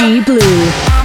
G Blue.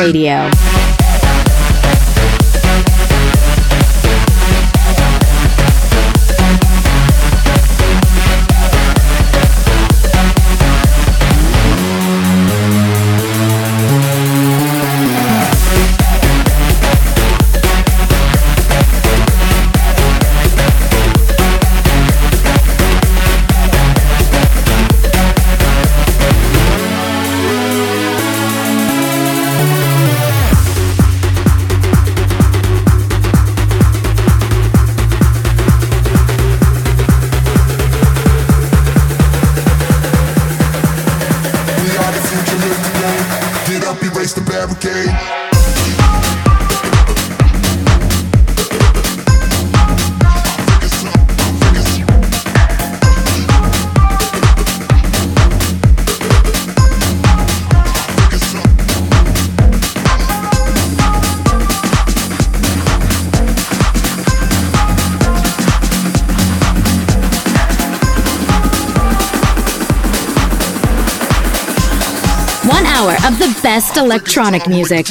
Radio. Hour of the best electronic music.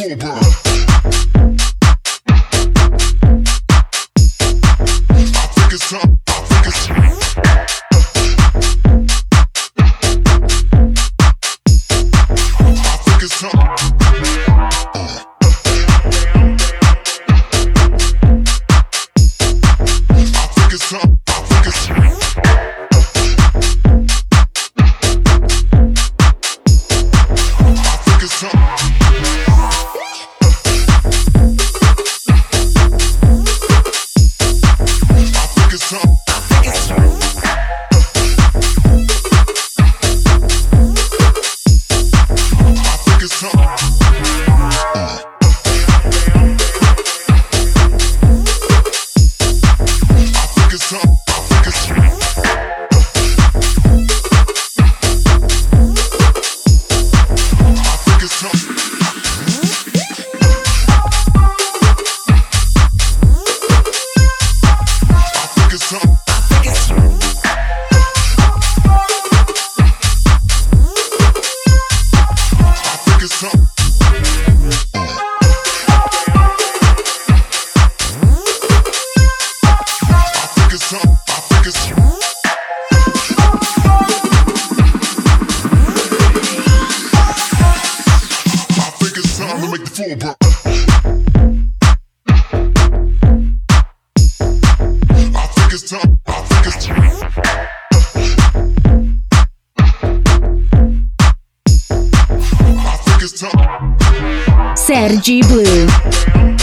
Sergi Blue.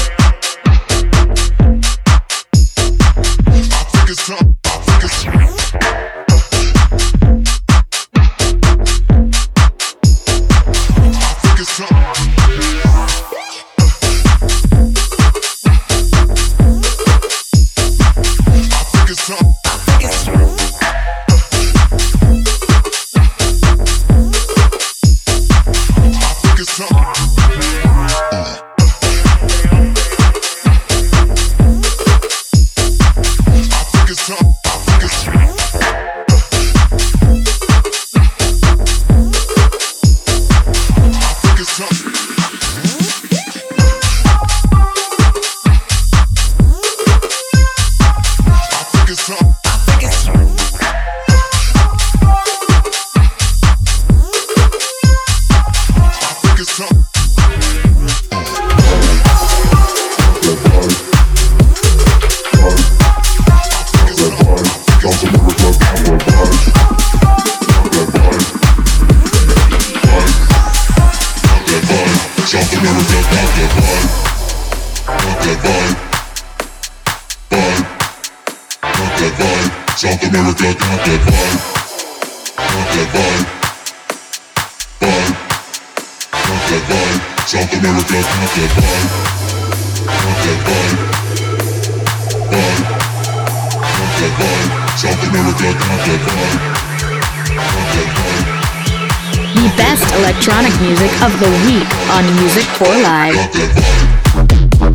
For Live.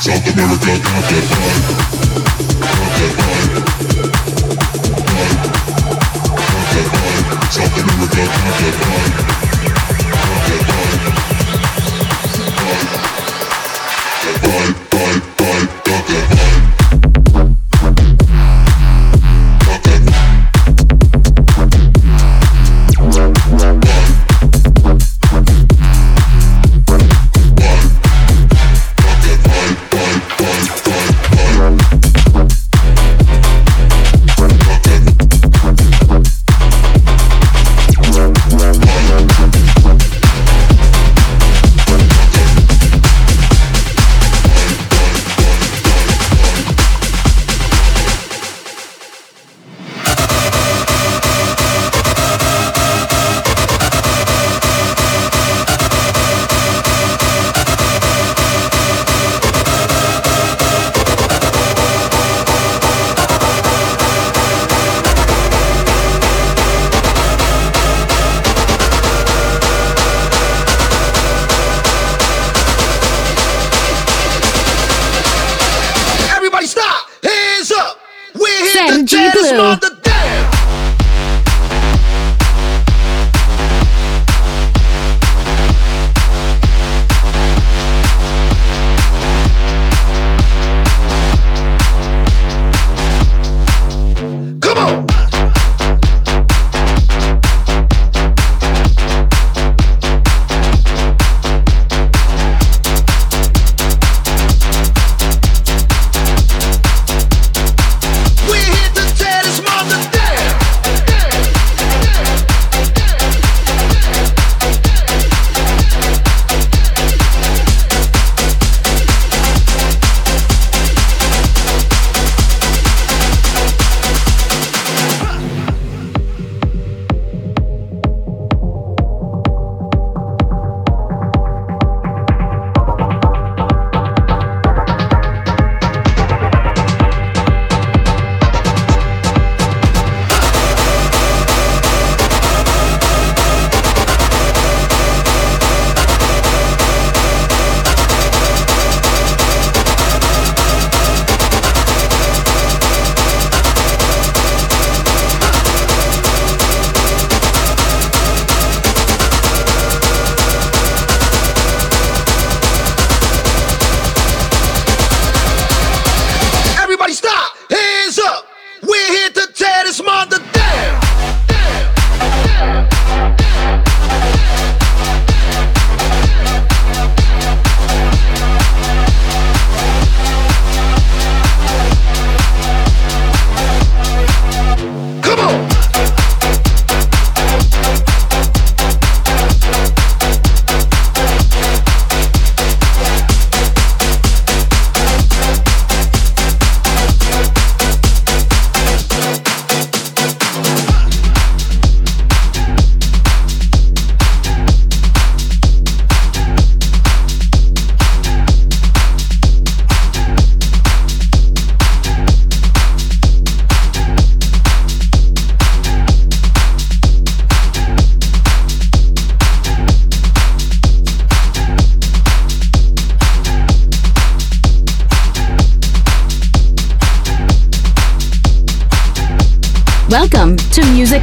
South America got that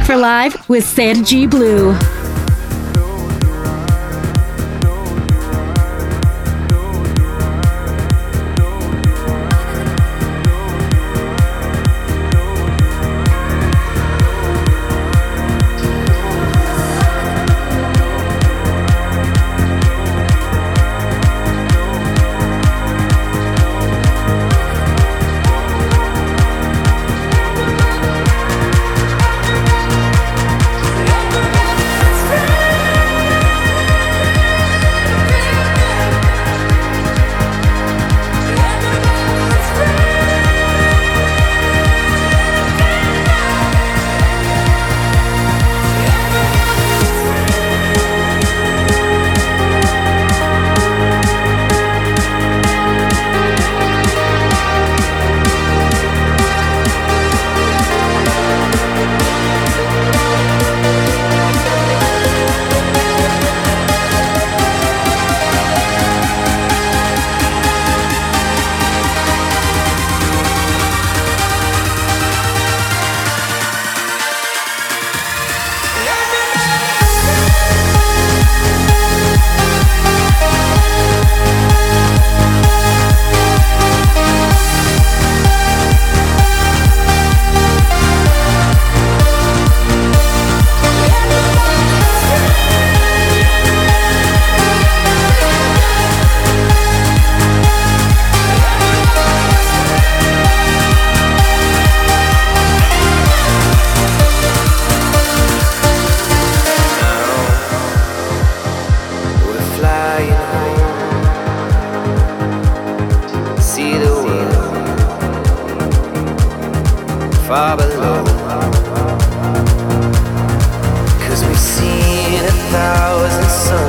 for Live with Sergi Blue.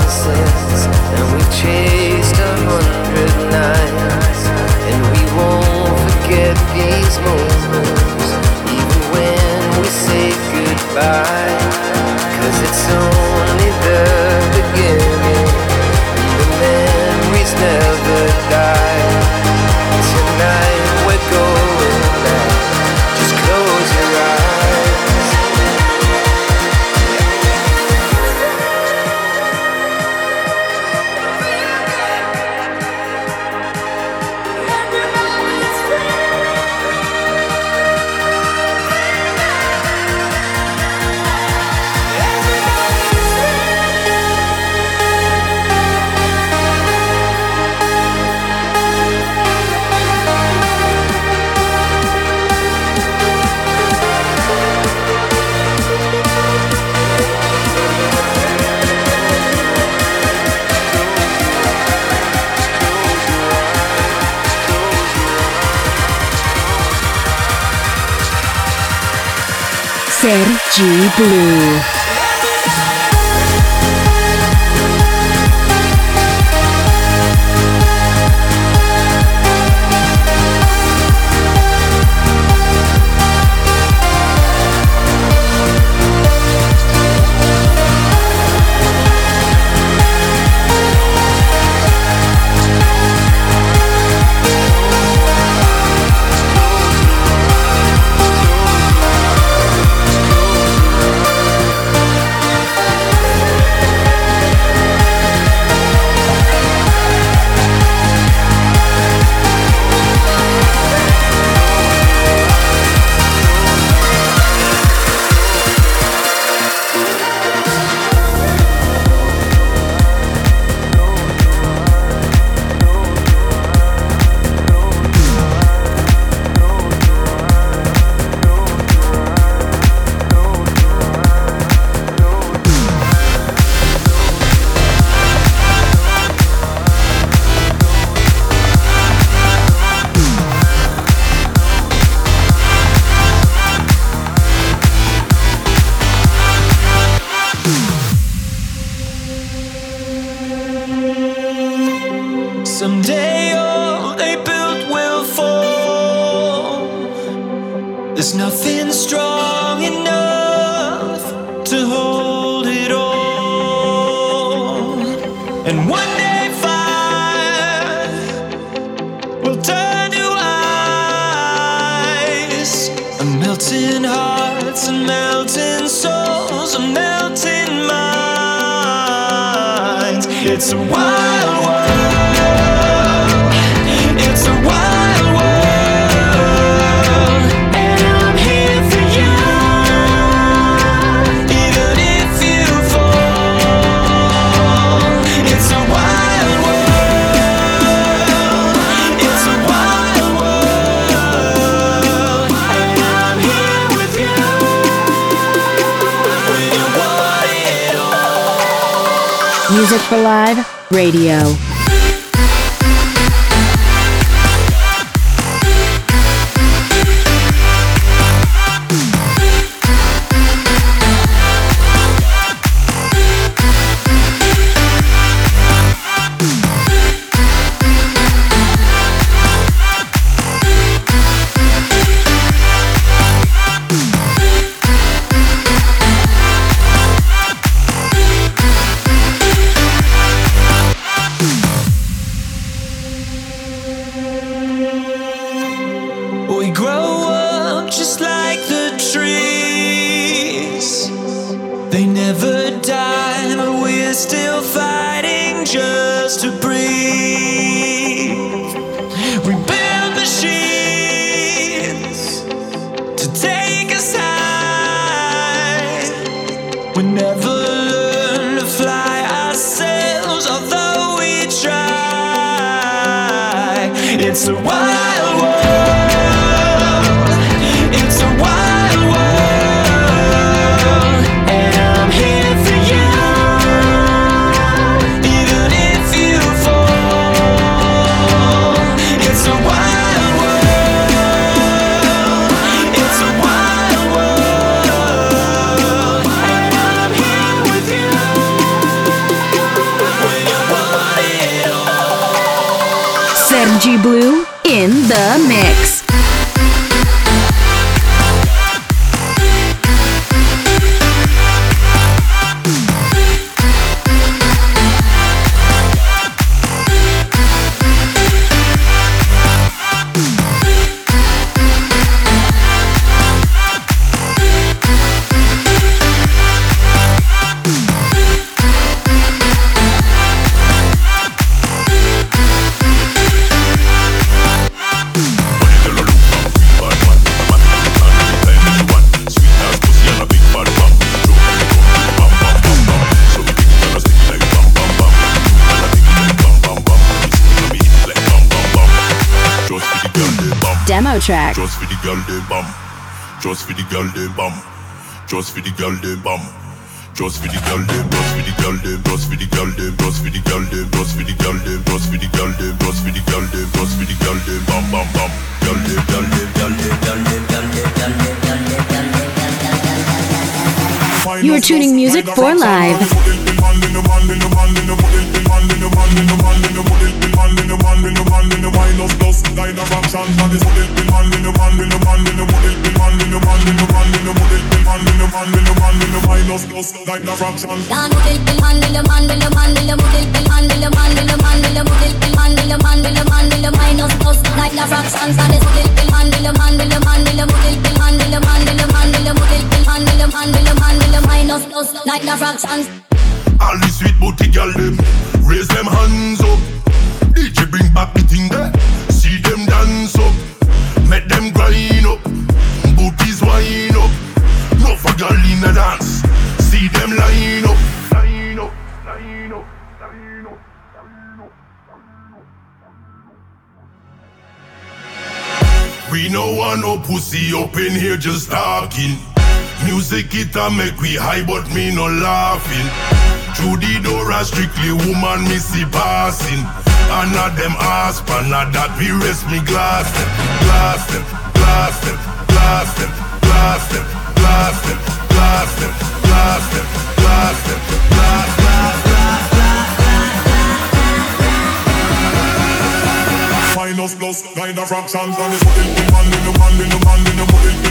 and we've chased a hundred nights and we won't forget these moments even when we say goodbye cause it's only the beginning the memories never Blue. Just for the girl them bam. Just for the girl them bam. Just for the girl them bam. Just for the girl them, just for the girl them, just for the girl them, just for the girl them, just for the girl them, just for the girl them, just for the girl them, just for the girl them, bam bam bam. Girl them, girl them, girl them, girl them, girl them, girl them, girl them, girl them. You are tuning music for live. Like the fractions. All the sweet booty girl them, raise them hands up. DJ bring back the thing there, see them dance up, make them grind up, booties wind up. No for girl in a dance, see them line up. We no want no pussy up in here just talking. Music it a make we high, but me no laughing. Through the door, a strictly woman me see passing. And not them ass, but not that we rest me glass them, glass them, glass them, glass them, glass them, glass them, glass them, glass them, glass them, glass, Minus plus kind of fractions and it's it in the man in the man in the man in the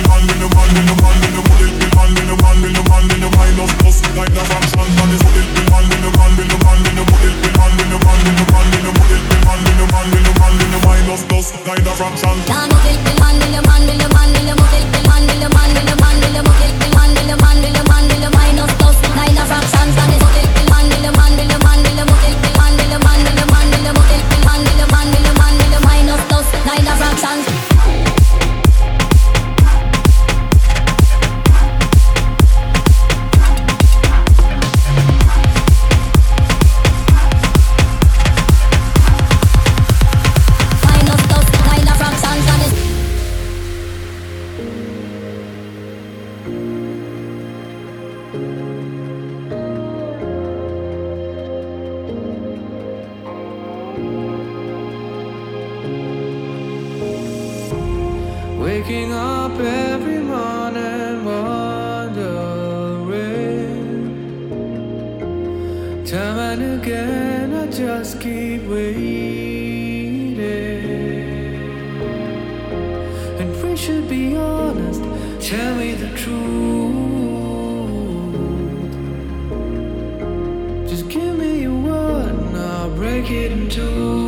Minus dos, nine of fractions, Just give me your word and I'll break it in two.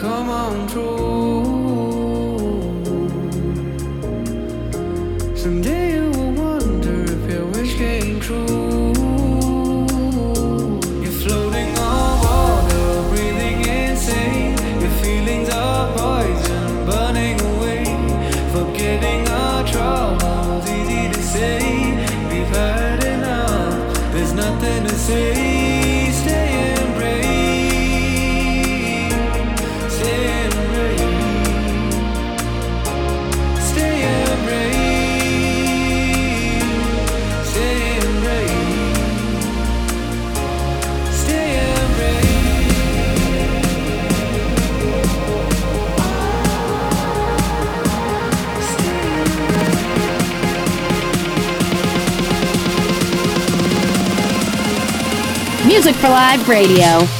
come on true. for live radio.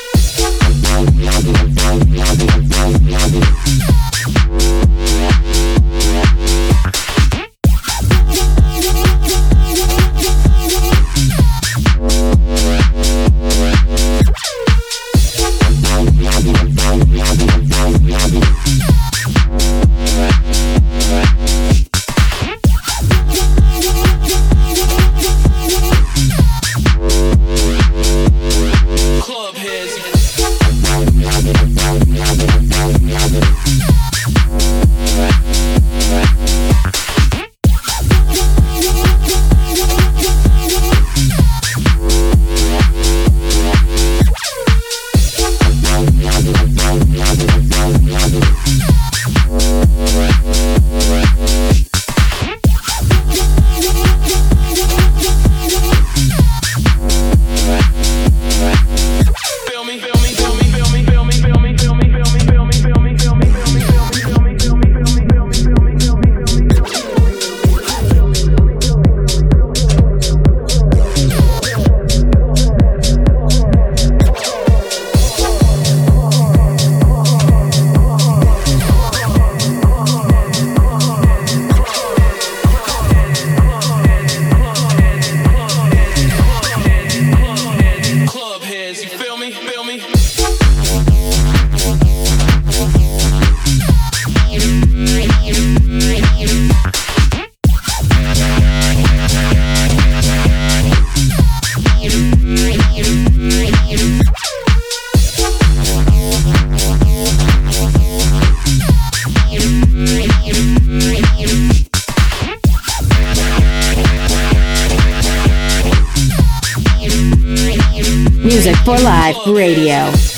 for Life Radio.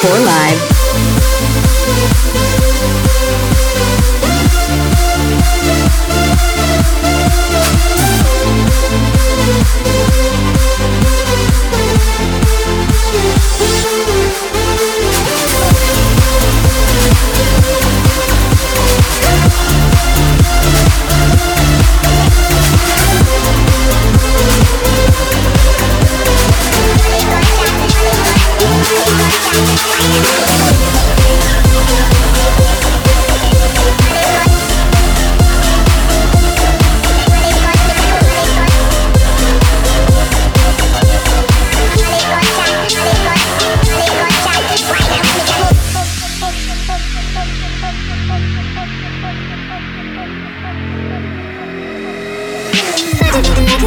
For Live.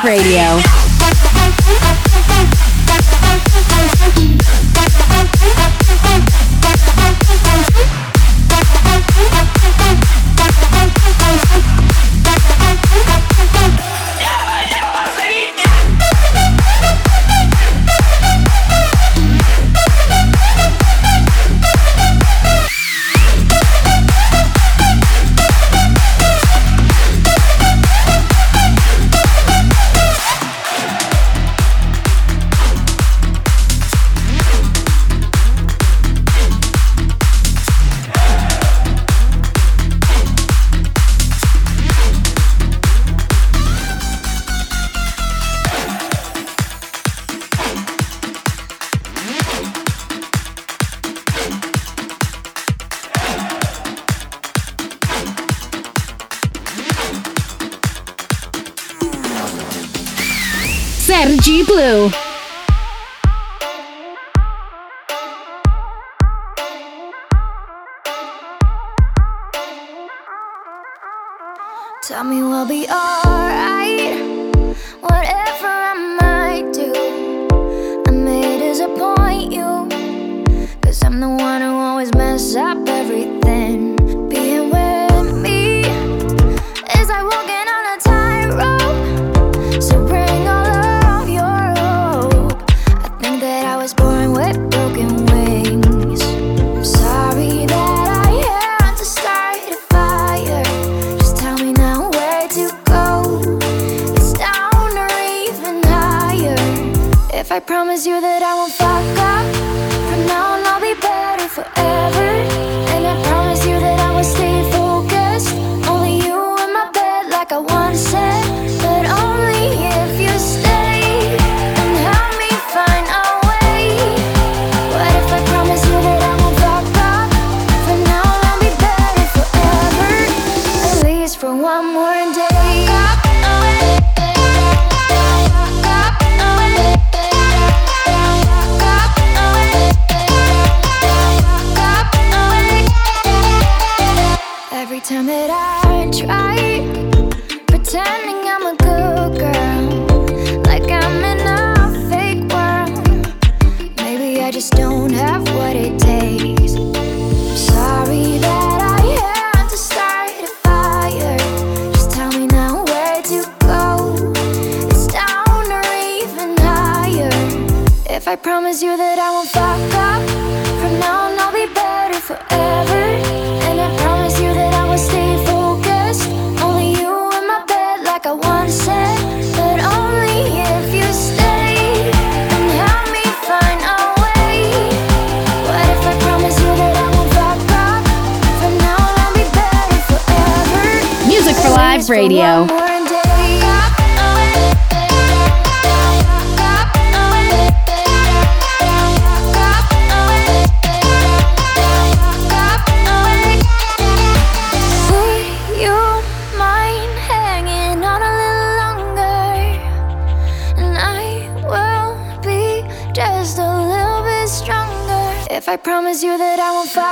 Radio. Sergi Blue. Tell me we'll be alright. Whatever I might do, I may disappoint you. Cause I'm the one who always mess up everything. I promise you that I won't fuck up, promise you that I won't fuck up, from now on I'll be better forever. And I promise you that I will stay focused. Only you in my bed, like I once said. But only if you stay and help me find a way. What if I promise you that I won't fuck up? From now on I'll be better forever. Music for Live Radio. You that I won't fuck